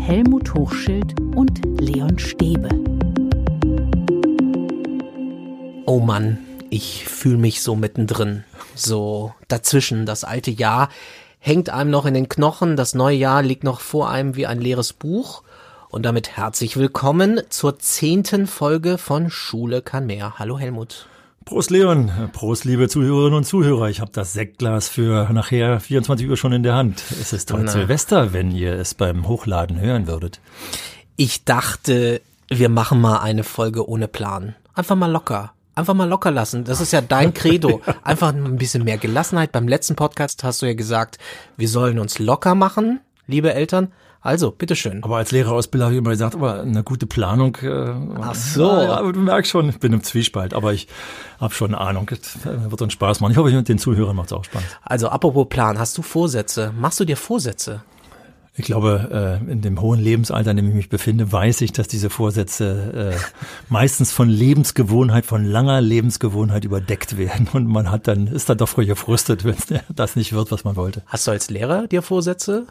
Helmut Hochschild und Leon Stäbe. Oh Mann, ich fühle mich so mittendrin. So dazwischen. Das alte Jahr hängt einem noch in den Knochen. Das neue Jahr liegt noch vor einem wie ein leeres Buch. Und damit herzlich willkommen zur zehnten Folge von Schule kann mehr. Hallo Helmut. Prost Leon, Prost liebe Zuhörerinnen und Zuhörer. Ich habe das Sektglas für nachher 24 Uhr schon in der Hand. Es ist heute Silvester, wenn ihr es beim Hochladen hören würdet. Ich dachte, wir machen mal eine Folge ohne Plan. Einfach mal locker. Einfach mal locker lassen. Das ist ja dein Credo. Einfach ein bisschen mehr Gelassenheit. Beim letzten Podcast hast du ja gesagt, wir sollen uns locker machen, liebe Eltern. Also, bitteschön. Aber als Lehrerausbilder habe ich immer gesagt, aber eine gute Planung. Äh, Ach so. Ja, aber du merkst schon, ich bin im Zwiespalt, aber ich habe schon eine Ahnung. Es wird uns Spaß machen. Ich hoffe, den Zuhörern macht es auch Spaß. Also, apropos Plan, hast du Vorsätze? Machst du dir Vorsätze? Ich glaube, äh, in dem hohen Lebensalter, in dem ich mich befinde, weiß ich, dass diese Vorsätze äh, meistens von Lebensgewohnheit, von langer Lebensgewohnheit überdeckt werden. Und man hat dann, ist dann doch früher gefrustet, wenn das nicht wird, was man wollte. Hast du als Lehrer dir Vorsätze?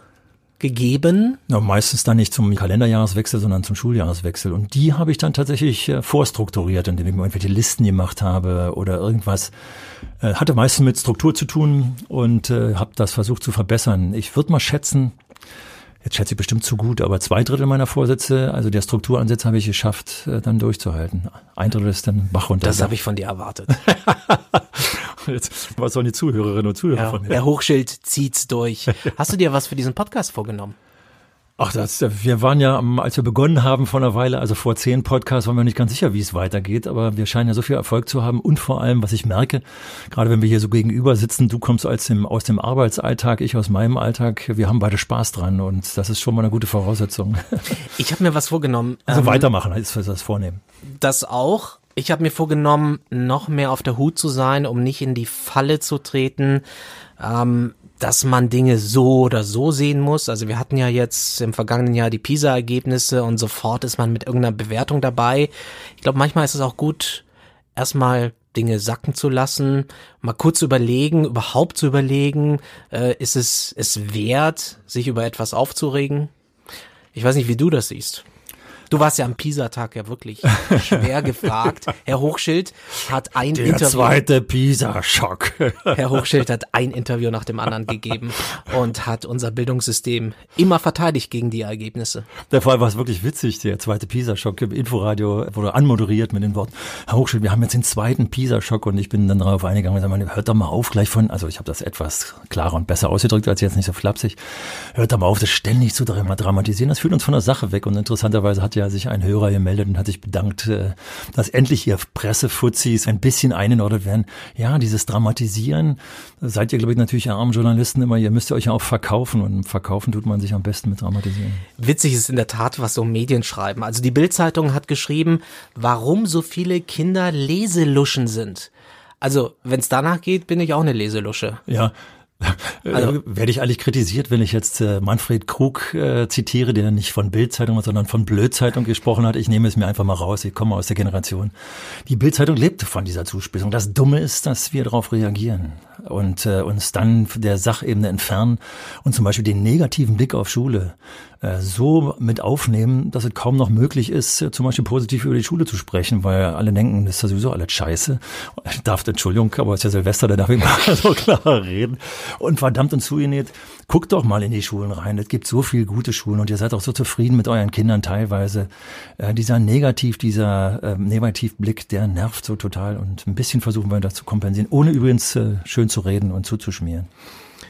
Gegeben? Ja, meistens dann nicht zum Kalenderjahreswechsel, sondern zum Schuljahreswechsel. Und die habe ich dann tatsächlich äh, vorstrukturiert, indem ich mir irgendwelche Listen gemacht habe oder irgendwas. Äh, hatte meistens mit Struktur zu tun und äh, habe das versucht zu verbessern. Ich würde mal schätzen, jetzt schätze ich bestimmt zu gut, aber zwei Drittel meiner Vorsätze, also der Strukturansatz habe ich geschafft, äh, dann durchzuhalten. Ein Drittel ist dann Bach runter. Das habe ich von dir erwartet. Jetzt, was sollen die Zuhörerinnen und Zuhörer ja, von mir? Der Hochschild zieht's durch. Hast du dir was für diesen Podcast vorgenommen? Ach, das, wir waren ja, als wir begonnen haben vor einer Weile, also vor zehn Podcasts, waren wir nicht ganz sicher, wie es weitergeht, aber wir scheinen ja so viel Erfolg zu haben und vor allem, was ich merke, gerade wenn wir hier so gegenüber sitzen, du kommst aus dem, aus dem Arbeitsalltag, ich aus meinem Alltag, wir haben beide Spaß dran und das ist schon mal eine gute Voraussetzung. Ich habe mir was vorgenommen. Also ähm, weitermachen ist das Vornehmen. Das auch. Ich habe mir vorgenommen, noch mehr auf der Hut zu sein, um nicht in die Falle zu treten, ähm, dass man Dinge so oder so sehen muss. Also wir hatten ja jetzt im vergangenen Jahr die PISA-Ergebnisse und sofort ist man mit irgendeiner Bewertung dabei. Ich glaube, manchmal ist es auch gut, erstmal Dinge sacken zu lassen, mal kurz überlegen, überhaupt zu überlegen, äh, ist es es wert, sich über etwas aufzuregen? Ich weiß nicht, wie du das siehst. Du warst ja am Pisa-Tag ja wirklich schwer gefragt. Herr Hochschild hat ein Der Interview. zweite Pisa-Schock. Herr Hochschild hat ein Interview nach dem anderen gegeben und hat unser Bildungssystem immer verteidigt gegen die Ergebnisse. Der Fall war es wirklich witzig. Der zweite Pisa-Schock im Inforadio wurde anmoderiert mit den Worten, Herr Hochschild, wir haben jetzt den zweiten Pisa-Schock und ich bin dann darauf eingegangen und gesagt, hört doch mal auf gleich von, also ich habe das etwas klarer und besser ausgedrückt als jetzt nicht so flapsig. Hört doch mal auf, das ständig zu dramatisieren. Das führt uns von der Sache weg und interessanterweise hat ja sich ein Hörer gemeldet und hat sich bedankt, äh, dass endlich hier Pressefuzis ein bisschen eingenordet werden. Ja, dieses Dramatisieren, seid ihr, glaube ich, natürlich armen Journalisten immer, ihr müsst ihr euch ja auch verkaufen und verkaufen tut man sich am besten mit Dramatisieren. Witzig ist in der Tat, was so Medien schreiben. Also die Bildzeitung hat geschrieben, warum so viele Kinder Leseluschen sind. Also, wenn es danach geht, bin ich auch eine Leselusche. Ja, also, Werde ich eigentlich kritisiert, wenn ich jetzt äh, Manfred Krug äh, zitiere, der nicht von Bildzeitung, sondern von Blödzeitung gesprochen hat? Ich nehme es mir einfach mal raus. Ich komme aus der Generation. Die Bildzeitung lebte von dieser Zuspitzung. Das Dumme ist, dass wir darauf reagieren und äh, uns dann der Sachebene entfernen und zum Beispiel den negativen Blick auf Schule äh, so mit aufnehmen, dass es kaum noch möglich ist, äh, zum Beispiel positiv über die Schule zu sprechen, weil alle denken, das ist ja sowieso alles scheiße. Ich darf, Entschuldigung, aber es ist ja Silvester, da darf ich mal so klar reden. Und verdammt und zugenäht, guckt doch mal in die Schulen rein. Es gibt so viele gute Schulen und ihr seid auch so zufrieden mit euren Kindern teilweise. Äh, dieser Negativ, dieser äh, Negativblick, der nervt so total und ein bisschen versuchen wir das zu kompensieren, ohne übrigens äh, schön zu reden und zuzuschmieren.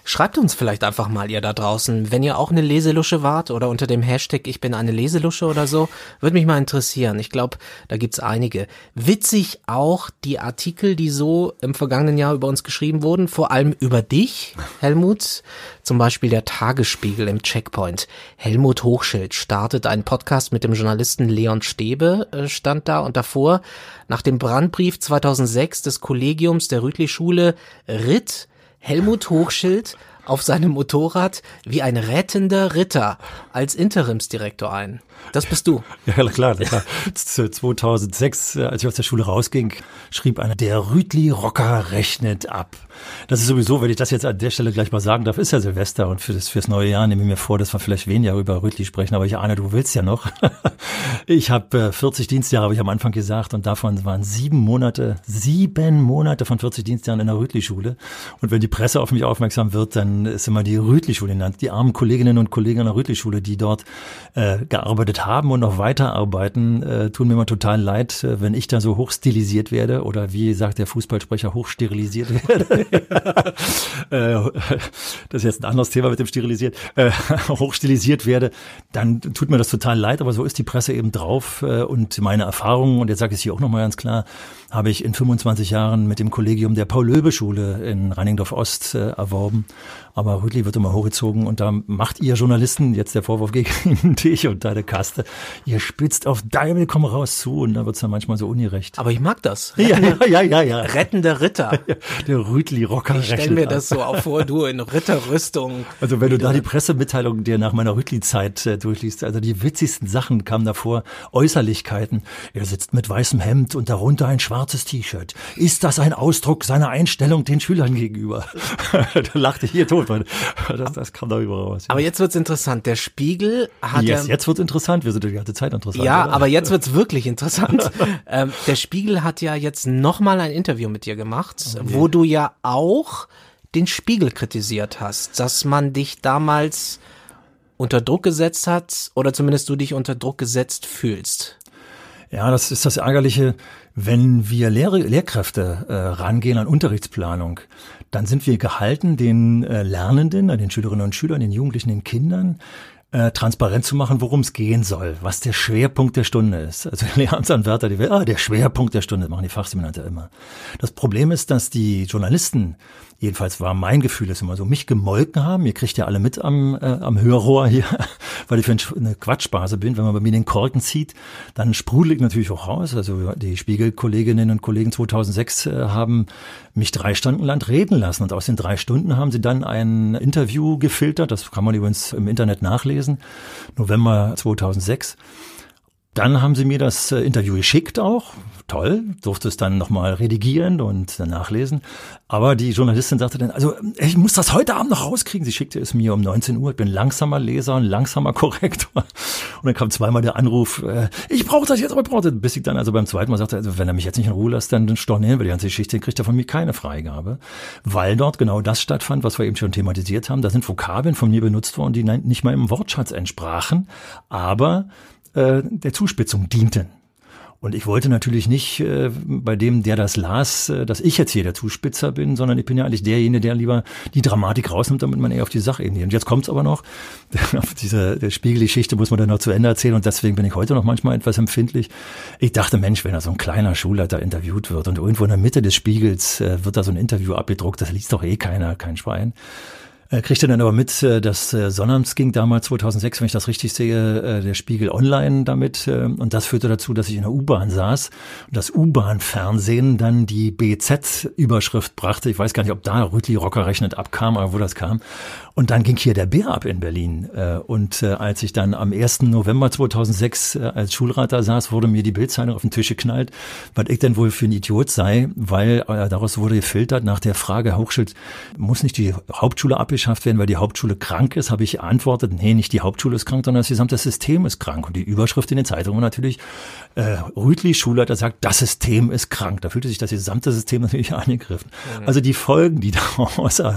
Schreibt uns vielleicht einfach mal ihr da draußen, wenn ihr auch eine Leselusche wart oder unter dem Hashtag Ich bin eine Leselusche oder so, würde mich mal interessieren. Ich glaube, da gibt's einige. Witzig auch die Artikel, die so im vergangenen Jahr über uns geschrieben wurden, vor allem über dich, Helmut. Zum Beispiel der Tagesspiegel im Checkpoint. Helmut Hochschild startet einen Podcast mit dem Journalisten Leon Stäbe, äh, stand da und davor nach dem Brandbrief 2006 des Kollegiums der Rütli-Schule ritt Helmut Hochschild auf seinem Motorrad wie ein rettender Ritter als Interimsdirektor ein. Das bist du. Ja, klar. klar. 2006, als ich aus der Schule rausging, schrieb einer, der Rütli-Rocker rechnet ab. Das ist sowieso, wenn ich das jetzt an der Stelle gleich mal sagen darf, ist ja Silvester und für das, fürs neue Jahr nehme ich mir vor, dass wir vielleicht weniger über Rütli sprechen, aber ich ahne, du willst ja noch. ich habe äh, 40 Dienstjahre, habe ich am Anfang gesagt, und davon waren sieben Monate, sieben Monate von 40 Dienstjahren in der Rütli-Schule. Und wenn die Presse auf mich aufmerksam wird, dann ist immer die Rütli-Schule genannt. Die armen Kolleginnen und Kollegen an der Rütli-Schule, die dort äh, gearbeitet haben und noch weiterarbeiten, äh, tun mir immer total leid, äh, wenn ich da so hochstilisiert werde oder wie sagt der Fußballsprecher, hochsterilisiert werde. äh, das ist jetzt ein anderes Thema mit dem sterilisiert. Äh, hochstilisiert werde, dann tut mir das total leid, aber so ist die Presse eben drauf äh, und meine Erfahrungen, und jetzt sage ich es hier auch nochmal ganz klar, habe ich in 25 Jahren mit dem Kollegium der Paul-Löbe-Schule in Reiningdorf-Ost äh, erworben. Aber Rüdli wird immer hochgezogen und da macht ihr Journalisten, jetzt der Vorwurf gegen dich und deine Kaste, ihr spitzt auf Deibel, komm raus zu und da wird's dann manchmal so ungerecht. Aber ich mag das. Rettende, ja, ja, ja, ja. Rettende Ritter. der Rüdli-Rocker. Ich stell mir das so auch vor, du in Ritterrüstung. Also wenn du da die Pressemitteilung dir nach meiner Rüdli-Zeit äh, durchliest, also die witzigsten Sachen kamen davor, Äußerlichkeiten. Er sitzt mit weißem Hemd und darunter ein schwarzes T-Shirt. Ist das ein Ausdruck seiner Einstellung den Schülern gegenüber? da lachte ich hier tot. Das, das kam da überall raus. Ja. Aber jetzt wird's interessant. Der Spiegel hat yes, ja, jetzt wird's interessant. Wir sind die ganze Zeit interessant. Ja, oder? aber jetzt wird's wirklich interessant. ähm, der Spiegel hat ja jetzt nochmal ein Interview mit dir gemacht, okay. wo du ja auch den Spiegel kritisiert hast, dass man dich damals unter Druck gesetzt hat oder zumindest du dich unter Druck gesetzt fühlst. Ja, das ist das Ärgerliche. Wenn wir Lehr Lehrkräfte äh, rangehen an Unterrichtsplanung, dann sind wir gehalten, den äh, Lernenden, den Schülerinnen und Schülern, den Jugendlichen, den Kindern, äh, transparent zu machen, worum es gehen soll, was der Schwerpunkt der Stunde ist. Also Lehramtsanwärter, die ah, der Schwerpunkt der Stunde, machen die Fachseminare immer. Das Problem ist, dass die Journalisten jedenfalls war mein Gefühl ist immer so, mich gemolken haben. Ihr kriegt ja alle mit am, äh, am Hörrohr hier, weil ich für eine Quatschbase bin. Wenn man bei mir den Korken zieht, dann sprudel ich natürlich auch raus. Also die Spiegelkolleginnen und Kollegen 2006 äh, haben mich drei Stunden lang reden lassen. Und aus den drei Stunden haben sie dann ein Interview gefiltert. Das kann man übrigens im Internet nachlesen. November 2006. Dann haben sie mir das äh, Interview geschickt auch. Toll, durfte es dann nochmal redigieren und nachlesen. Aber die Journalistin sagte dann, also ich muss das heute Abend noch rauskriegen. Sie schickte es mir um 19 Uhr. Ich bin langsamer Leser und langsamer Korrektor. Und dann kam zweimal der Anruf, äh, ich brauche das jetzt, aber ich brauche das. Bis ich dann also beim zweiten Mal sagte, also wenn er mich jetzt nicht in Ruhe lässt, dann stornieren wir die ganze Geschichte, dann kriegt er von mir keine Freigabe. Weil dort genau das stattfand, was wir eben schon thematisiert haben. Da sind Vokabeln von mir benutzt worden, die nicht mal im Wortschatz entsprachen. Aber äh, der Zuspitzung dienten. Und ich wollte natürlich nicht äh, bei dem, der das las, äh, dass ich jetzt hier der Zuspitzer bin, sondern ich bin ja eigentlich derjenige, der lieber die Dramatik rausnimmt, damit man eher auf die Sachebene. Und jetzt kommt's aber noch, diese der Spiegelgeschichte muss man dann noch zu Ende erzählen und deswegen bin ich heute noch manchmal etwas empfindlich. Ich dachte, Mensch, wenn da so ein kleiner Schulleiter interviewt wird und irgendwo in der Mitte des Spiegels äh, wird da so ein Interview abgedruckt, das liest doch eh keiner, kein Schwein. Er kriegte dann aber mit, äh, dass äh, Sonnabends ging damals 2006, wenn ich das richtig sehe, äh, der Spiegel online damit. Und das führte dazu, dass ich in der U-Bahn saß und das U-Bahn-Fernsehen dann die BZ-Überschrift brachte. Ich weiß gar nicht, ob da Rütli Rocker rechnet abkam, aber wo das kam. Und dann ging hier der Bär ab in Berlin. Und als ich dann am 1. November 2006 als Schulrat da saß, wurde mir die Bildzeitung auf den Tisch geknallt, was ich denn wohl für ein Idiot sei, weil daraus wurde gefiltert nach der Frage, Hochschild, muss nicht die Hauptschule abgeschlossen abgeschafft werden, weil die Hauptschule krank ist, habe ich geantwortet, nee, nicht die Hauptschule ist krank, sondern das gesamte System ist krank. Und die Überschrift in den Zeitungen war natürlich, äh, Rüdli, Schulleiter sagt, das System ist krank. Da fühlte sich das gesamte System natürlich angegriffen. Mhm. Also die Folgen, die daraus äh,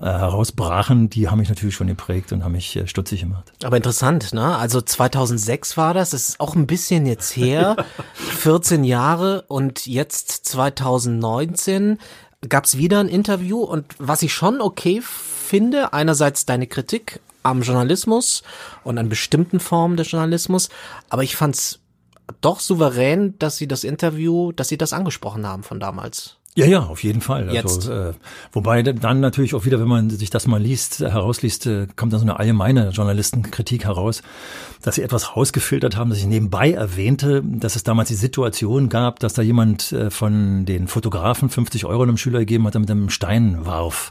herausbrachen, die haben mich natürlich schon geprägt und haben mich äh, stutzig gemacht. Aber interessant, ne? Also 2006 war das, das ist auch ein bisschen jetzt her, 14 Jahre und jetzt 2019 gab es wieder ein Interview und was ich schon okay finde, einerseits deine Kritik am Journalismus und an bestimmten Formen des Journalismus, aber ich fand's doch souverän, dass sie das Interview, dass sie das angesprochen haben von damals. Ja, ja, auf jeden Fall. Also, äh, wobei dann natürlich auch wieder, wenn man sich das mal liest, herausliest, äh, kommt dann so eine allgemeine Journalistenkritik heraus, dass sie etwas rausgefiltert haben, dass ich nebenbei erwähnte, dass es damals die Situation gab, dass da jemand äh, von den Fotografen 50 Euro einem Schüler gegeben hat, der mit einem Stein warf.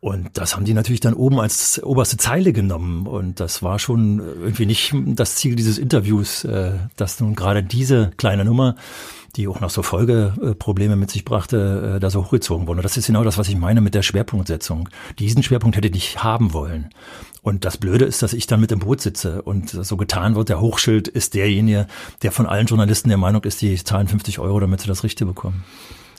Und das haben die natürlich dann oben als oberste Zeile genommen. Und das war schon irgendwie nicht das Ziel dieses Interviews, äh, dass nun gerade diese kleine Nummer, die auch noch so Folgeprobleme mit sich brachte, äh, da so hochgezogen wurde. Und das ist genau das, was ich meine mit der Schwerpunktsetzung. Diesen Schwerpunkt hätte ich nicht haben wollen. Und das Blöde ist, dass ich dann mit im Boot sitze und so getan wird, der Hochschild ist derjenige, der von allen Journalisten der Meinung ist, die zahlen 50 Euro, damit sie das Richtige bekommen.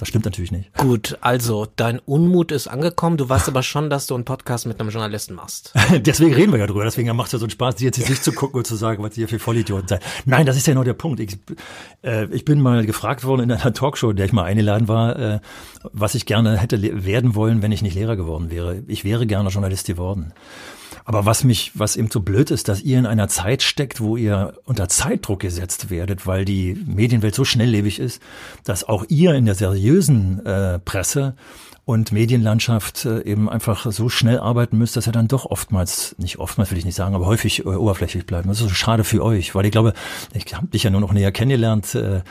Das stimmt natürlich nicht. Gut, also dein Unmut ist angekommen. Du weißt aber schon, dass du einen Podcast mit einem Journalisten machst. deswegen reden wir ja drüber. Deswegen macht es ja so einen Spaß, dir jetzt nicht zu gucken und zu sagen, was ihr für Vollidioten seid. Nein, das ist ja genau der Punkt. Ich, äh, ich bin mal gefragt worden in einer Talkshow, in der ich mal eingeladen war, äh, was ich gerne hätte werden wollen, wenn ich nicht Lehrer geworden wäre. Ich wäre gerne Journalist geworden. Aber was mich, was eben so blöd ist, dass ihr in einer Zeit steckt, wo ihr unter Zeitdruck gesetzt werdet, weil die Medienwelt so schnelllebig ist, dass auch ihr in der seriösen äh, Presse und Medienlandschaft äh, eben einfach so schnell arbeiten müsst, dass er dann doch oftmals, nicht oftmals will ich nicht sagen, aber häufig äh, oberflächlich bleibt. Das ist so schade für euch, weil ich glaube, ich habe dich ja nur noch näher kennengelernt äh,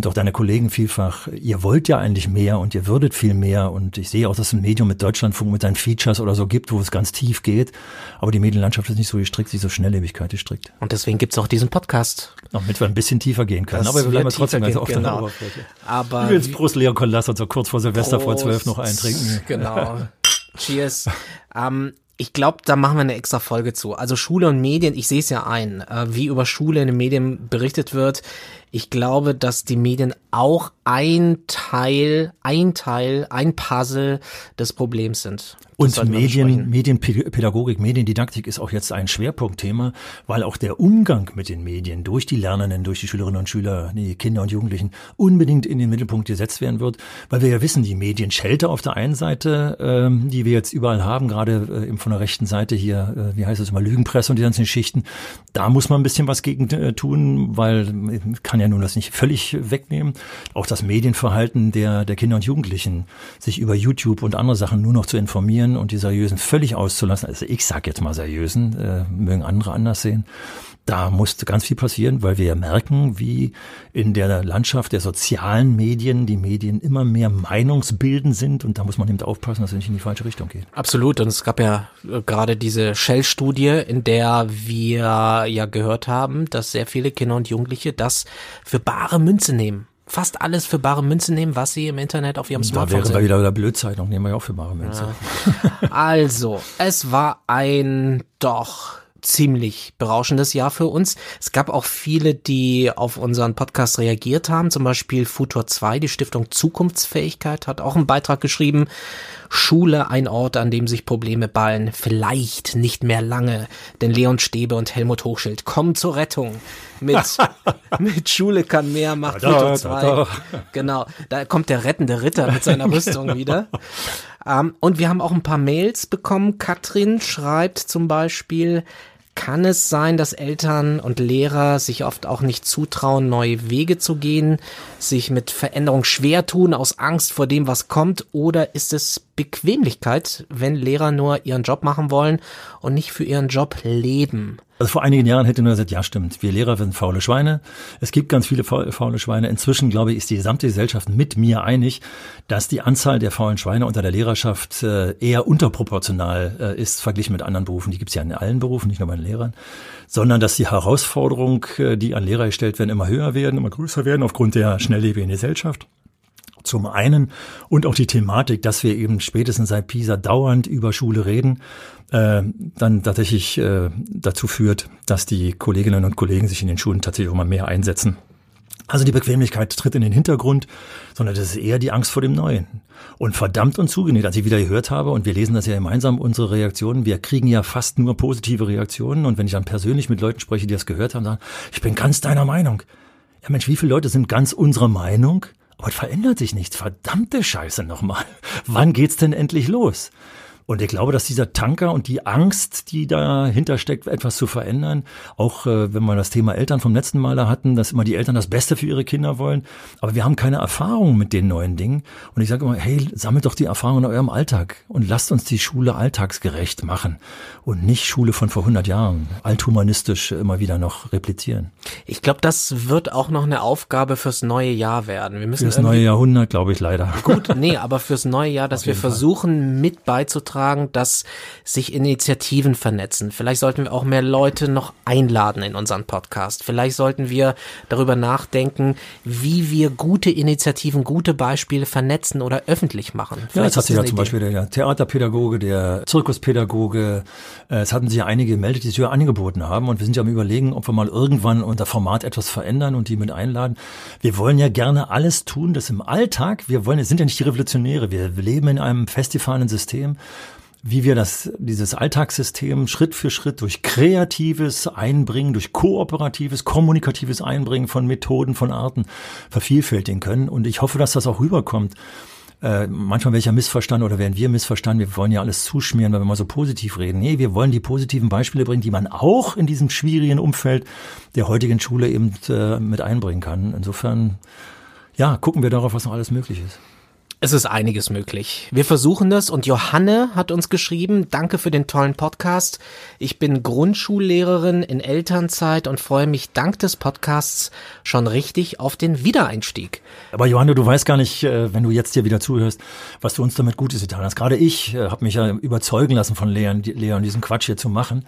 und auch deine Kollegen vielfach. Ihr wollt ja eigentlich mehr und ihr würdet viel mehr und ich sehe auch, dass es ein Medium mit Deutschlandfunk mit seinen Features oder so gibt, wo es ganz tief geht, aber die Medienlandschaft ist nicht so gestrickt, sie ist so Schnelllebigkeit gestrickt. Und deswegen gibt's auch diesen Podcast. Damit wir ein bisschen tiefer gehen können, Das aber wir bleiben wir trotzdem ganz auf gehen, der genau. Oberfläche. Aber Übrigens, Prost Leon Kon, lass uns so kurz vor Silvester vor Prost. zwölf noch eintrinken. Genau. Cheers. Ähm, ich glaube, da machen wir eine extra Folge zu. Also Schule und Medien, ich sehe es ja ein, äh, wie über Schule in den Medien berichtet wird. Ich glaube, dass die Medien auch ein Teil, ein Teil, ein Puzzle des Problems sind. Das Und Medien. Medienpädagogik, Mediendidaktik ist auch jetzt ein Schwerpunktthema, weil auch der Umgang mit den Medien durch die Lernenden, durch die Schülerinnen und Schüler, die Kinder und Jugendlichen unbedingt in den Mittelpunkt gesetzt werden wird, weil wir ja wissen, die Medienschelte auf der einen Seite, ähm, die wir jetzt überall haben, gerade äh, von der rechten Seite hier, äh, wie heißt es immer, Lügenpresse und die ganzen Schichten, da muss man ein bisschen was gegen äh, tun, weil äh, kann ja nun das nicht völlig wegnehmen. Auch das Medienverhalten der, der Kinder und Jugendlichen, sich über YouTube und andere Sachen nur noch zu informieren und die seriösen völlig auszulassen, also ich sag jetzt mal seriösen, äh, mögen andere anders sehen, da musste ganz viel passieren, weil wir ja merken, wie in der Landschaft der sozialen Medien die Medien immer mehr meinungsbildend sind und da muss man eben aufpassen, dass es nicht in die falsche Richtung geht. Absolut. Und es gab ja äh, gerade diese Shell-Studie, in der wir ja gehört haben, dass sehr viele Kinder und Jugendliche das für bare Münze nehmen. Fast alles für bare Münze nehmen, was sie im Internet auf ihrem Da Smartphone wären wir wieder bei der Blödzeitung, nehmen wir ja auch für bare Münze. Also, es war ein doch ziemlich berauschendes Jahr für uns. Es gab auch viele, die auf unseren Podcast reagiert haben. Zum Beispiel Futur 2, die Stiftung Zukunftsfähigkeit, hat auch einen Beitrag geschrieben. Schule, ein Ort, an dem sich Probleme ballen. Vielleicht nicht mehr lange. Denn Leon Stäbe und Helmut Hochschild kommen zur Rettung. Mit, mit Schule kann mehr, macht Futur da, 2. da. Genau, da kommt der rettende Ritter mit seiner Rüstung wieder. Ähm, und wir haben auch ein paar Mails bekommen. Katrin schreibt zum Beispiel, kann es sein, dass Eltern und Lehrer sich oft auch nicht zutrauen, neue Wege zu gehen, sich mit Veränderung schwer tun aus Angst vor dem, was kommt? Oder ist es Bequemlichkeit, wenn Lehrer nur ihren Job machen wollen und nicht für ihren Job leben? Also vor einigen Jahren hätte nur gesagt, ja stimmt, wir Lehrer sind faule Schweine. Es gibt ganz viele faul- faule Schweine. Inzwischen, glaube ich, ist die gesamte Gesellschaft mit mir einig, dass die Anzahl der faulen Schweine unter der Lehrerschaft äh, eher unterproportional äh, ist, verglichen mit anderen Berufen. Die gibt es ja in allen Berufen, nicht nur bei den Lehrern. Sondern dass die Herausforderungen, äh, die an Lehrer gestellt werden, immer höher werden, immer größer werden aufgrund der schnelllebigen Gesellschaft. Zum einen und auch die Thematik, dass wir eben spätestens seit Pisa dauernd über Schule reden, äh, dann tatsächlich äh, dazu führt, dass die Kolleginnen und Kollegen sich in den Schulen tatsächlich auch mal mehr einsetzen. Also die Bequemlichkeit tritt in den Hintergrund, sondern das ist eher die Angst vor dem Neuen. Und verdammt und zugenäht, als ich wieder gehört habe, und wir lesen das ja gemeinsam, unsere Reaktionen, wir kriegen ja fast nur positive Reaktionen. Und wenn ich dann persönlich mit Leuten spreche, die das gehört haben, sagen, ich bin ganz deiner Meinung. Ja Mensch, wie viele Leute sind ganz unserer Meinung? Es verändert sich nichts. Verdammte Scheiße nochmal. Wann geht's denn endlich los? Und ich glaube, dass dieser Tanker und die Angst, die dahinter steckt, etwas zu verändern, auch äh, wenn wir das Thema Eltern vom letzten Mal hatten, dass immer die Eltern das Beste für ihre Kinder wollen, aber wir haben keine Erfahrung mit den neuen Dingen. Und ich sage immer, hey, sammelt doch die Erfahrung in eurem Alltag und lasst uns die Schule alltagsgerecht machen und nicht Schule von vor 100 Jahren, althumanistisch immer wieder noch replizieren. Ich glaube, das wird auch noch eine Aufgabe fürs neue Jahr werden. Wir müssen Für das irgendwie neue Jahrhundert, glaube ich, leider. Gut, nee, aber fürs neue Jahr, dass wir versuchen, mit beizutragen, beitragen, dass sich Initiativen vernetzen. Vielleicht sollten wir auch mehr Leute noch einladen in unseren Podcast. Vielleicht sollten wir darüber nachdenken, wie wir gute Initiativen, gute Beispiele vernetzen oder öffentlich machen. Vielleicht ja, jetzt hat sich ja zum Beispiel der Theaterpädagoge, der Zirkuspädagoge, äh, es hatten sich ja einige gemeldet, die sich ja angeboten haben und wir sind ja am überlegen, ob wir mal irgendwann unser Format etwas verändern und die mit einladen. Wir wollen ja gerne alles tun, das im Alltag, wir wollen, wir sind ja nicht die Revolutionäre, wir leben in einem festgefahrenen System, wie wir das, dieses Alltagssystem Schritt für Schritt durch kreatives Einbringen, durch kooperatives, kommunikatives Einbringen von Methoden, von Arten vervielfältigen können. Und ich hoffe, dass das auch rüberkommt. Äh, manchmal welcher missverstanden oder werden wir missverstanden, wir wollen ja alles zuschmieren, weil wir mal so positiv reden. Nee, wir wollen die positiven Beispiele bringen, die man auch in diesem schwierigen Umfeld der heutigen Schule eben äh, mit einbringen kann. Insofern, ja, gucken wir darauf, was noch alles möglich ist. Es ist einiges möglich. Wir versuchen das und Johanne hat uns geschrieben, danke für den tollen Podcast. Ich bin Grundschullehrerin in Elternzeit und freue mich dank des Podcasts schon richtig auf den Wiedereinstieg. Aber Johanne, du weißt gar nicht, äh, wenn du jetzt hier wieder zuhörst, was du uns damit Gutes getan hast. Gerade ich äh, habe mich ja überzeugen lassen von Leon, Leon, diesen Quatsch hier zu machen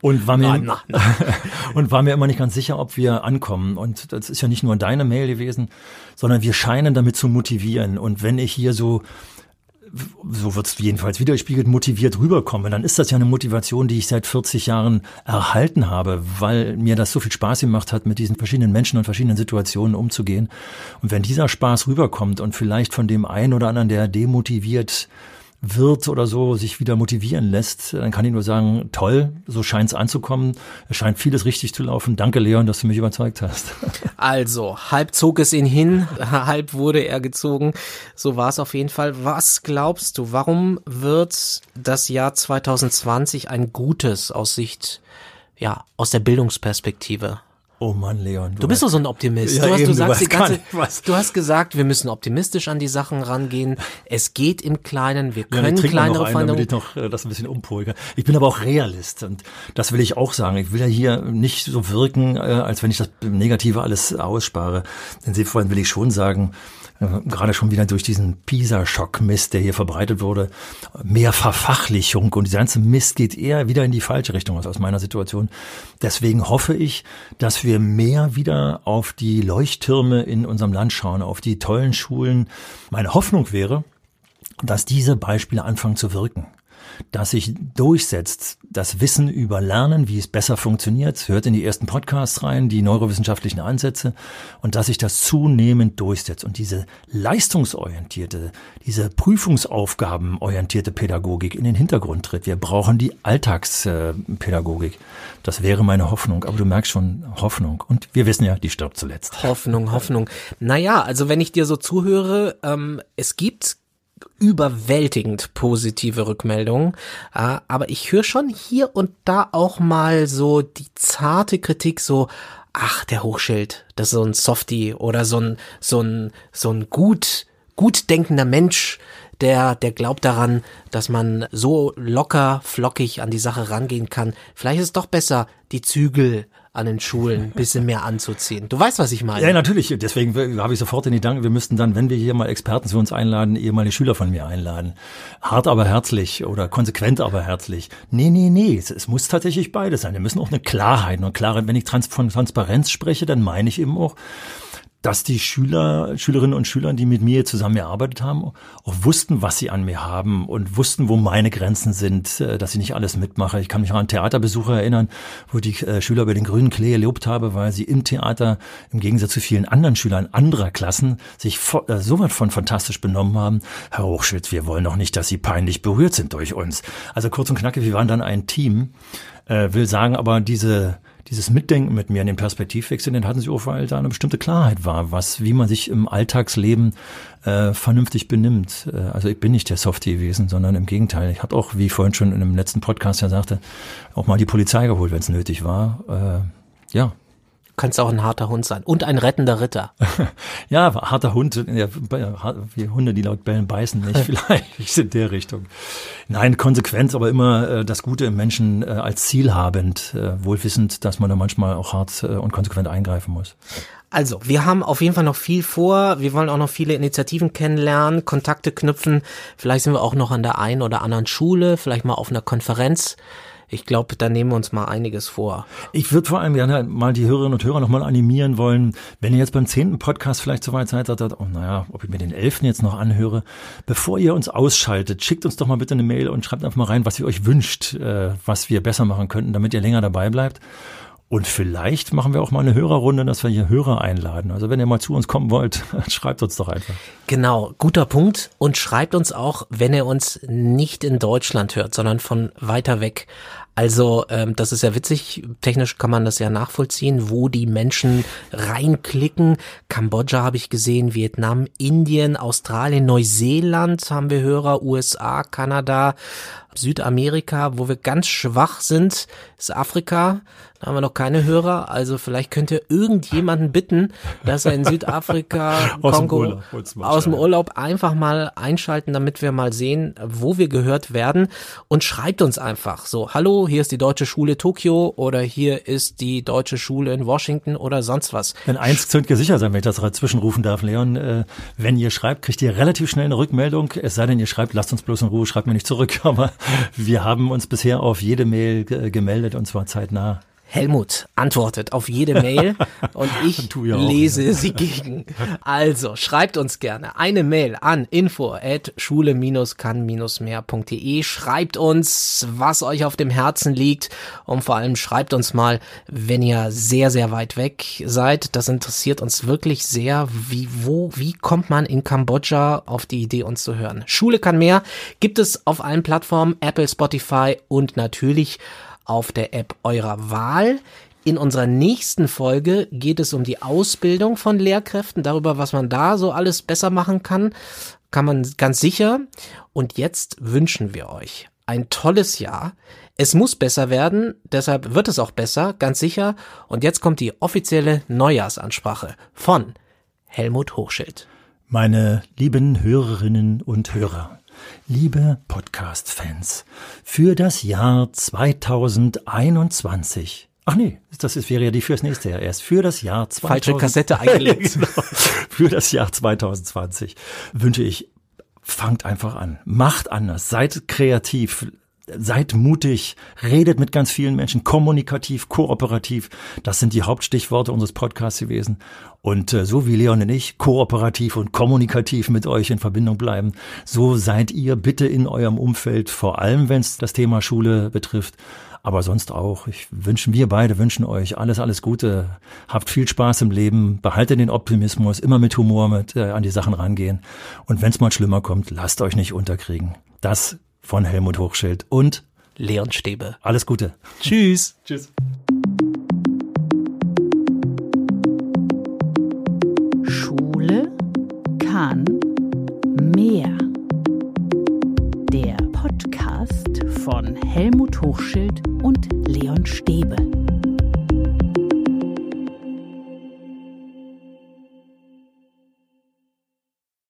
und war mir nein, nein, nein. und war mir immer nicht ganz sicher, ob wir ankommen. Und das ist ja nicht nur deine Mail gewesen, sondern wir scheinen damit zu motivieren. Und wenn ich hier so so wird es jedenfalls widerspiegelt, motiviert rüberkomme, dann ist das ja eine Motivation, die ich seit 40 Jahren erhalten habe, weil mir das so viel Spaß gemacht hat, mit diesen verschiedenen Menschen und verschiedenen Situationen umzugehen. Und wenn dieser Spaß rüberkommt und vielleicht von dem einen oder anderen, der demotiviert wird oder so sich wieder motivieren lässt, dann kann ich nur sagen, toll, so scheint es anzukommen. Es scheint vieles richtig zu laufen. Danke, Leon, dass du mich überzeugt hast. Also, halb zog es ihn hin, halb wurde er gezogen. So war es auf jeden Fall. Was glaubst du, warum wird das Jahr 2020 ein gutes aus Sicht, ja, aus der Bildungsperspektive? Oh Mann, Leon. Du, du bist doch so ein Optimist. Ja, du, hast, eben, du, sagst du, ganze, du hast gesagt, wir müssen optimistisch an die Sachen rangehen. Es geht im Kleinen, wir können ja, kleinere Veränderungen. Ich noch äh, das ein bisschen umpolen. Ich bin aber auch Realist und das will ich auch sagen. Ich will ja hier nicht so wirken, äh, als wenn ich das Negative alles ausspare. Insofern will ich schon sagen, gerade schon wieder durch diesen PISA-Schock-Mist, der hier verbreitet wurde, mehr Verfachlichung und dieser ganze Mist geht eher wieder in die falsche Richtung aus meiner Situation. Deswegen hoffe ich, dass wir mehr wieder auf die Leuchttürme in unserem Land schauen, auf die tollen Schulen. Meine Hoffnung wäre, dass diese Beispiele anfangen zu wirken dass sich durchsetzt, das Wissen über Lernen, wie es besser funktioniert, hört in die ersten Podcasts rein, die neurowissenschaftlichen Ansätze, und dass sich das zunehmend durchsetzt und diese leistungsorientierte, diese prüfungsaufgabenorientierte Pädagogik in den Hintergrund tritt. Wir brauchen die Alltagspädagogik. Das wäre meine Hoffnung, aber du merkst schon Hoffnung. Und wir wissen ja, die stirbt zuletzt. Hoffnung, Hoffnung. Naja, also wenn ich dir so zuhöre, ähm, es gibt überwältigend positive Rückmeldungen. Äh, aber ich höre schon hier und da auch mal so die zarte Kritik, so, ach, der Hochschild, das ist so ein Softie oder so ein, so ein, so ein gut, gut denkender Mensch, der, der glaubt daran, dass man so locker, flockig an die Sache rangehen kann. Vielleicht ist es doch besser, die Zügel an den Schulen ein bisschen mehr anzuziehen. Du weißt, was ich meine. Ja, natürlich. Deswegen habe ich sofort den Gedanken, wir müssten dann, wenn wir hier mal Experten zu uns einladen, ehemalige Schüler von mir einladen. Hart aber herzlich oder konsequent aber herzlich. Nee, nee, nee. Es, es muss tatsächlich beides sein. Wir müssen auch eine Klarheit und Klarheit. Wenn ich trans von Transparenz spreche, dann meine ich eben auch, dass die Schüler, Schülerinnen und Schüler, die mit mir zusammengearbeitet haben, auch wussten, was sie an mir haben und wussten, wo meine Grenzen sind, äh, dass ich nicht alles mitmache. Ich kann mich an einen Theaterbesucher erinnern, wo die äh, Schüler über den grünen Klee erlebt habe, weil sie im Theater im Gegensatz zu vielen anderen Schülern anderer Klassen sich äh, so weit von fantastisch benommen haben. Herr Hochschild, wir wollen doch nicht, dass Sie peinlich berührt sind durch uns. Also kurz und knackig, wir waren dann ein Team. will sagen, aber diese dieses Mitdenken mit mir in den Perspektivwechsel, den hatten sie auch, weil da eine bestimmte Klarheit war, was, wie man sich im Alltagsleben äh, vernünftig benimmt. Äh, also ich bin nicht der Softie gewesen, sondern im Gegenteil. Ich habe auch, wie ich vorhin schon in einem letzten Podcast ja sagte, auch mal die Polizei geholt, wenn es nötig war. Äh, ja, kannst auch ein harter Hund sein und ein rettender Ritter. ja, harter Hund, ja, wie Hunde, die laut bellen, beißen nicht, vielleicht in der Richtung. Nein, Konsequenz, aber immer äh, das Gute im Menschen äh, als Ziel habend, äh, wohl wissend, dass man da manchmal auch hart äh, und konsequent eingreifen muss. Also, wir haben auf jeden Fall noch viel vor. Wir wollen auch noch viele Initiativen kennenlernen, Kontakte knüpfen. Vielleicht sind wir auch noch an der einen oder anderen Schule, vielleicht mal auf einer Konferenz ich glaube, da nehmen wir uns mal einiges vor. Ich würde vor allem gerne mal die Hörerinnen und Hörer nochmal animieren wollen, wenn ihr jetzt beim zehnten Podcast vielleicht so weit seid, sagt, oh naja, ob ich mir den elften jetzt noch anhöre, bevor ihr uns ausschaltet, schickt uns doch mal bitte eine Mail und schreibt einfach mal rein, was ihr euch wünscht, äh, was wir besser machen könnten, damit ihr länger dabei bleibt. Und vielleicht machen wir auch mal eine Hörerrunde, dass wir hier Hörer einladen. Also wenn ihr mal zu uns kommen wollt, schreibt uns doch einfach. Genau, guter Punkt. Und schreibt uns auch, wenn ihr uns nicht in Deutschland hört, sondern von weiter weg. Also ähm, das ist ja witzig, technisch kann man das ja nachvollziehen, wo die Menschen reinklicken. Kambodscha habe ich gesehen, Vietnam, Indien, Australien, Neuseeland haben wir Hörer, USA, Kanada, Südamerika, wo wir ganz schwach sind, ist Afrika. Da haben wir noch keine Hörer. Also vielleicht könnt ihr irgendjemanden bitten, dass er in Südafrika, aus Kongo, dem Urlaub, aus dem Urlaub einfach mal einschalten, damit wir mal sehen, wo wir gehört werden. Und schreibt uns einfach so, hallo, hier ist die Deutsche Schule Tokio oder hier ist die Deutsche Schule in Washington oder sonst was. Denn eins könnt ihr sicher sein, wenn ich das dazwischen rufen darf, Leon. Äh, wenn ihr schreibt, kriegt ihr relativ schnell eine Rückmeldung. Es sei denn, ihr schreibt, lasst uns bloß in Ruhe, schreibt mir nicht zurück. Aber wir haben uns bisher auf jede Mail gemeldet und zwar zeitnah. Helmut antwortet auf jede Mail und ich lese auch, sie gegen. Also schreibt uns gerne eine Mail an info at schule-kann-mehr.de. Schreibt uns, was euch auf dem Herzen liegt und vor allem schreibt uns mal, wenn ihr sehr, sehr weit weg seid. Das interessiert uns wirklich sehr. Wie, wo, wie kommt man in Kambodscha auf die Idee, uns zu hören? Schule kann mehr gibt es auf allen Plattformen, Apple, Spotify und natürlich auf der App eurer Wahl. In unserer nächsten Folge geht es um die Ausbildung von Lehrkräften, darüber, was man da so alles besser machen kann, kann man ganz sicher. Und jetzt wünschen wir euch ein tolles Jahr. Es muss besser werden, deshalb wird es auch besser, ganz sicher. Und jetzt kommt die offizielle Neujahrsansprache von Helmut Hochschild. Meine lieben Hörerinnen und Hörer. Liebe Podcast-Fans, für das Jahr 2021 Ach nee, das ist, wäre ja die fürs nächste Jahr erst. Für das Jahr 2020. Falsche Kassette eingelegt. genau. Für das Jahr 2020 wünsche ich, fangt einfach an. Macht anders. Seid kreativ. Seid mutig, redet mit ganz vielen Menschen, kommunikativ, kooperativ. Das sind die Hauptstichworte unseres Podcasts gewesen. Und äh, so wie Leon und ich kooperativ und kommunikativ mit euch in Verbindung bleiben, so seid ihr bitte in eurem Umfeld, vor allem wenn es das Thema Schule betrifft, aber sonst auch. Ich wünschen, wir beide wünschen euch alles, alles Gute. Habt viel Spaß im Leben, behaltet den Optimismus, immer mit Humor mit äh, an die Sachen rangehen. Und wenn es mal schlimmer kommt, lasst euch nicht unterkriegen. Das von Helmut Hochschild und Leon Stäbe. Alles Gute. Tschüss. Tschüss. Schule kann mehr. Der Podcast von Helmut Hochschild und Leon Stäbe.